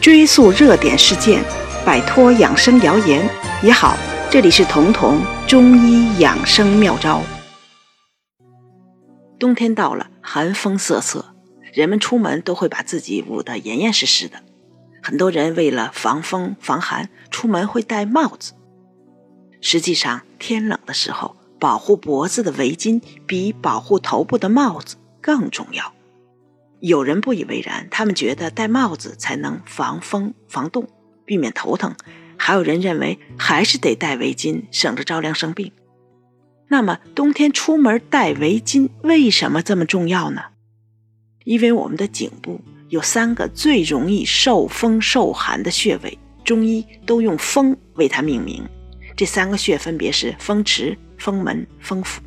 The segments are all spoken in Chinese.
追溯热点事件，摆脱养生谣言也好。这里是彤彤中医养生妙招。冬天到了，寒风瑟瑟，人们出门都会把自己捂得严严实实的。很多人为了防风防寒，出门会戴帽子。实际上，天冷的时候，保护脖子的围巾比保护头部的帽子更重要。有人不以为然，他们觉得戴帽子才能防风防冻，避免头疼；还有人认为还是得戴围巾，省着着凉生病。那么冬天出门戴围巾为什么这么重要呢？因为我们的颈部有三个最容易受风受寒的穴位，中医都用风为它命名。这三个穴分别是风池、风门、风府。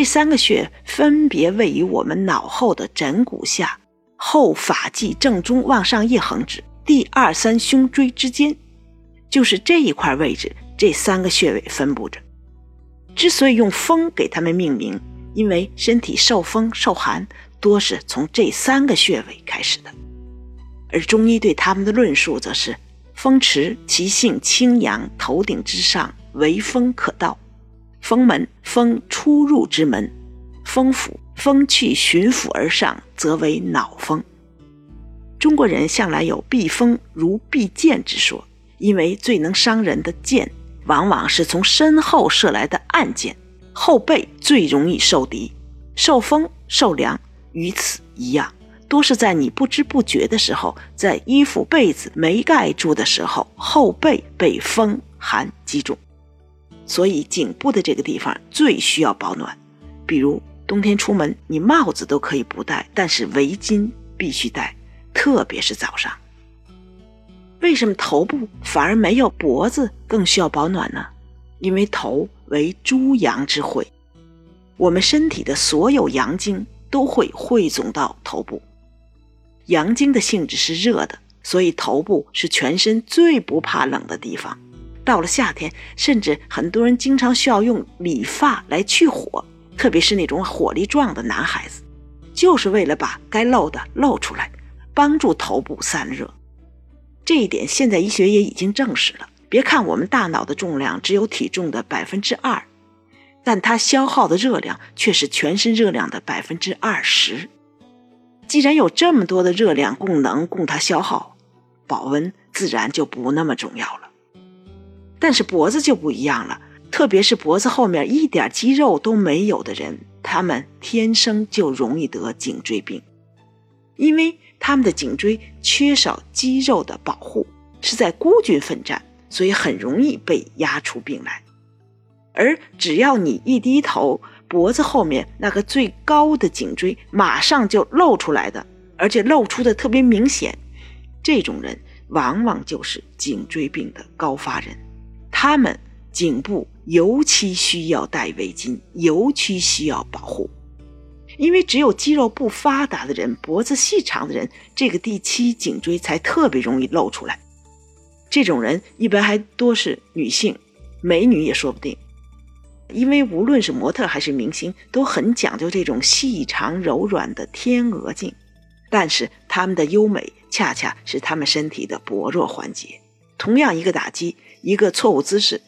这三个穴分别位于我们脑后的枕骨下、后发际正中往上一横指第二三胸椎之间，就是这一块位置，这三个穴位分布着。之所以用风给它们命名，因为身体受风受寒多是从这三个穴位开始的。而中医对它们的论述则是：风池其性清阳，头顶之上为风可到。风门，风出入之门；风府，风去循府而上，则为脑风。中国人向来有避风如避箭之说，因为最能伤人的箭，往往是从身后射来的暗箭，后背最容易受敌。受风受凉与此一样，多是在你不知不觉的时候，在衣服被子没盖住的时候，后背被风寒击中。所以颈部的这个地方最需要保暖，比如冬天出门，你帽子都可以不戴，但是围巾必须戴，特别是早上。为什么头部反而没有脖子更需要保暖呢？因为头为诸阳之会，我们身体的所有阳经都会汇总到头部。阳经的性质是热的，所以头部是全身最不怕冷的地方。到了夏天，甚至很多人经常需要用理发来去火，特别是那种火力壮的男孩子，就是为了把该露的露出来，帮助头部散热。这一点现在医学也已经证实了。别看我们大脑的重量只有体重的百分之二，但它消耗的热量却是全身热量的百分之二十。既然有这么多的热量供能供它消耗，保温自然就不那么重要了。但是脖子就不一样了，特别是脖子后面一点肌肉都没有的人，他们天生就容易得颈椎病，因为他们的颈椎缺少肌肉的保护，是在孤军奋战，所以很容易被压出病来。而只要你一低头，脖子后面那个最高的颈椎马上就露出来的，而且露出的特别明显，这种人往往就是颈椎病的高发人。他们颈部尤其需要戴围巾，尤其需要保护，因为只有肌肉不发达的人、脖子细长的人，这个第七颈椎才特别容易露出来。这种人一般还多是女性，美女也说不定。因为无论是模特还是明星，都很讲究这种细长柔软的天鹅颈，但是他们的优美恰恰是他们身体的薄弱环节。同样一个打击。一个错误姿势，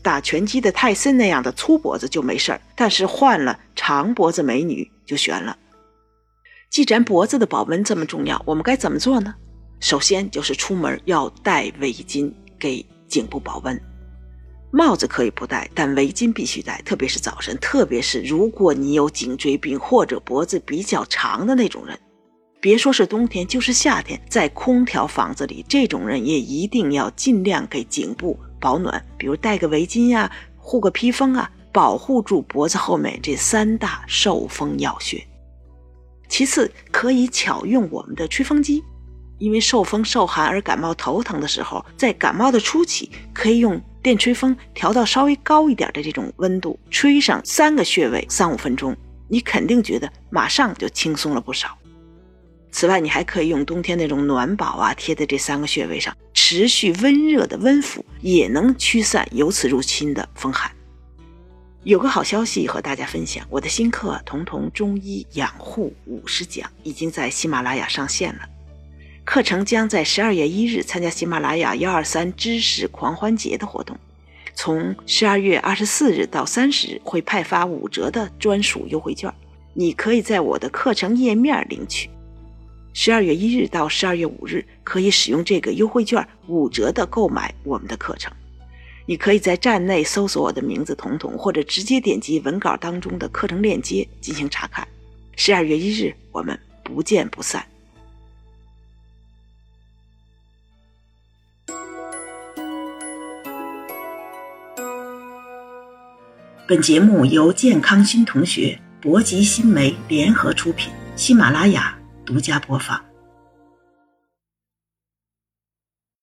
打拳击的泰森那样的粗脖子就没事儿，但是换了长脖子美女就悬了。既然脖子的保温这么重要，我们该怎么做呢？首先就是出门要戴围巾给颈部保温。帽子可以不戴，但围巾必须戴，特别是早晨，特别是如果你有颈椎病或者脖子比较长的那种人。别说是冬天，就是夏天，在空调房子里，这种人也一定要尽量给颈部保暖，比如戴个围巾呀，护个披风啊，保护住脖子后面这三大受风要穴。其次，可以巧用我们的吹风机，因为受风受寒而感冒头疼的时候，在感冒的初期，可以用电吹风调到稍微高一点的这种温度，吹上三个穴位，三五分钟，你肯定觉得马上就轻松了不少。此外，你还可以用冬天那种暖宝啊，贴在这三个穴位上，持续温热的温敷，也能驱散由此入侵的风寒。有个好消息和大家分享，我的新课《童童中医养护五十讲》已经在喜马拉雅上线了。课程将在十二月一日参加喜马拉雅幺二三知识狂欢节的活动，从十二月二十四日到三十日会派发五折的专属优惠券，你可以在我的课程页面领取。十二月一日到十二月五日可以使用这个优惠券五折的购买我们的课程。你可以在站内搜索我的名字“彤彤”，或者直接点击文稿当中的课程链接进行查看。十二月一日，我们不见不散。本节目由健康新同学、博吉新媒联合出品，喜马拉雅。独家播放。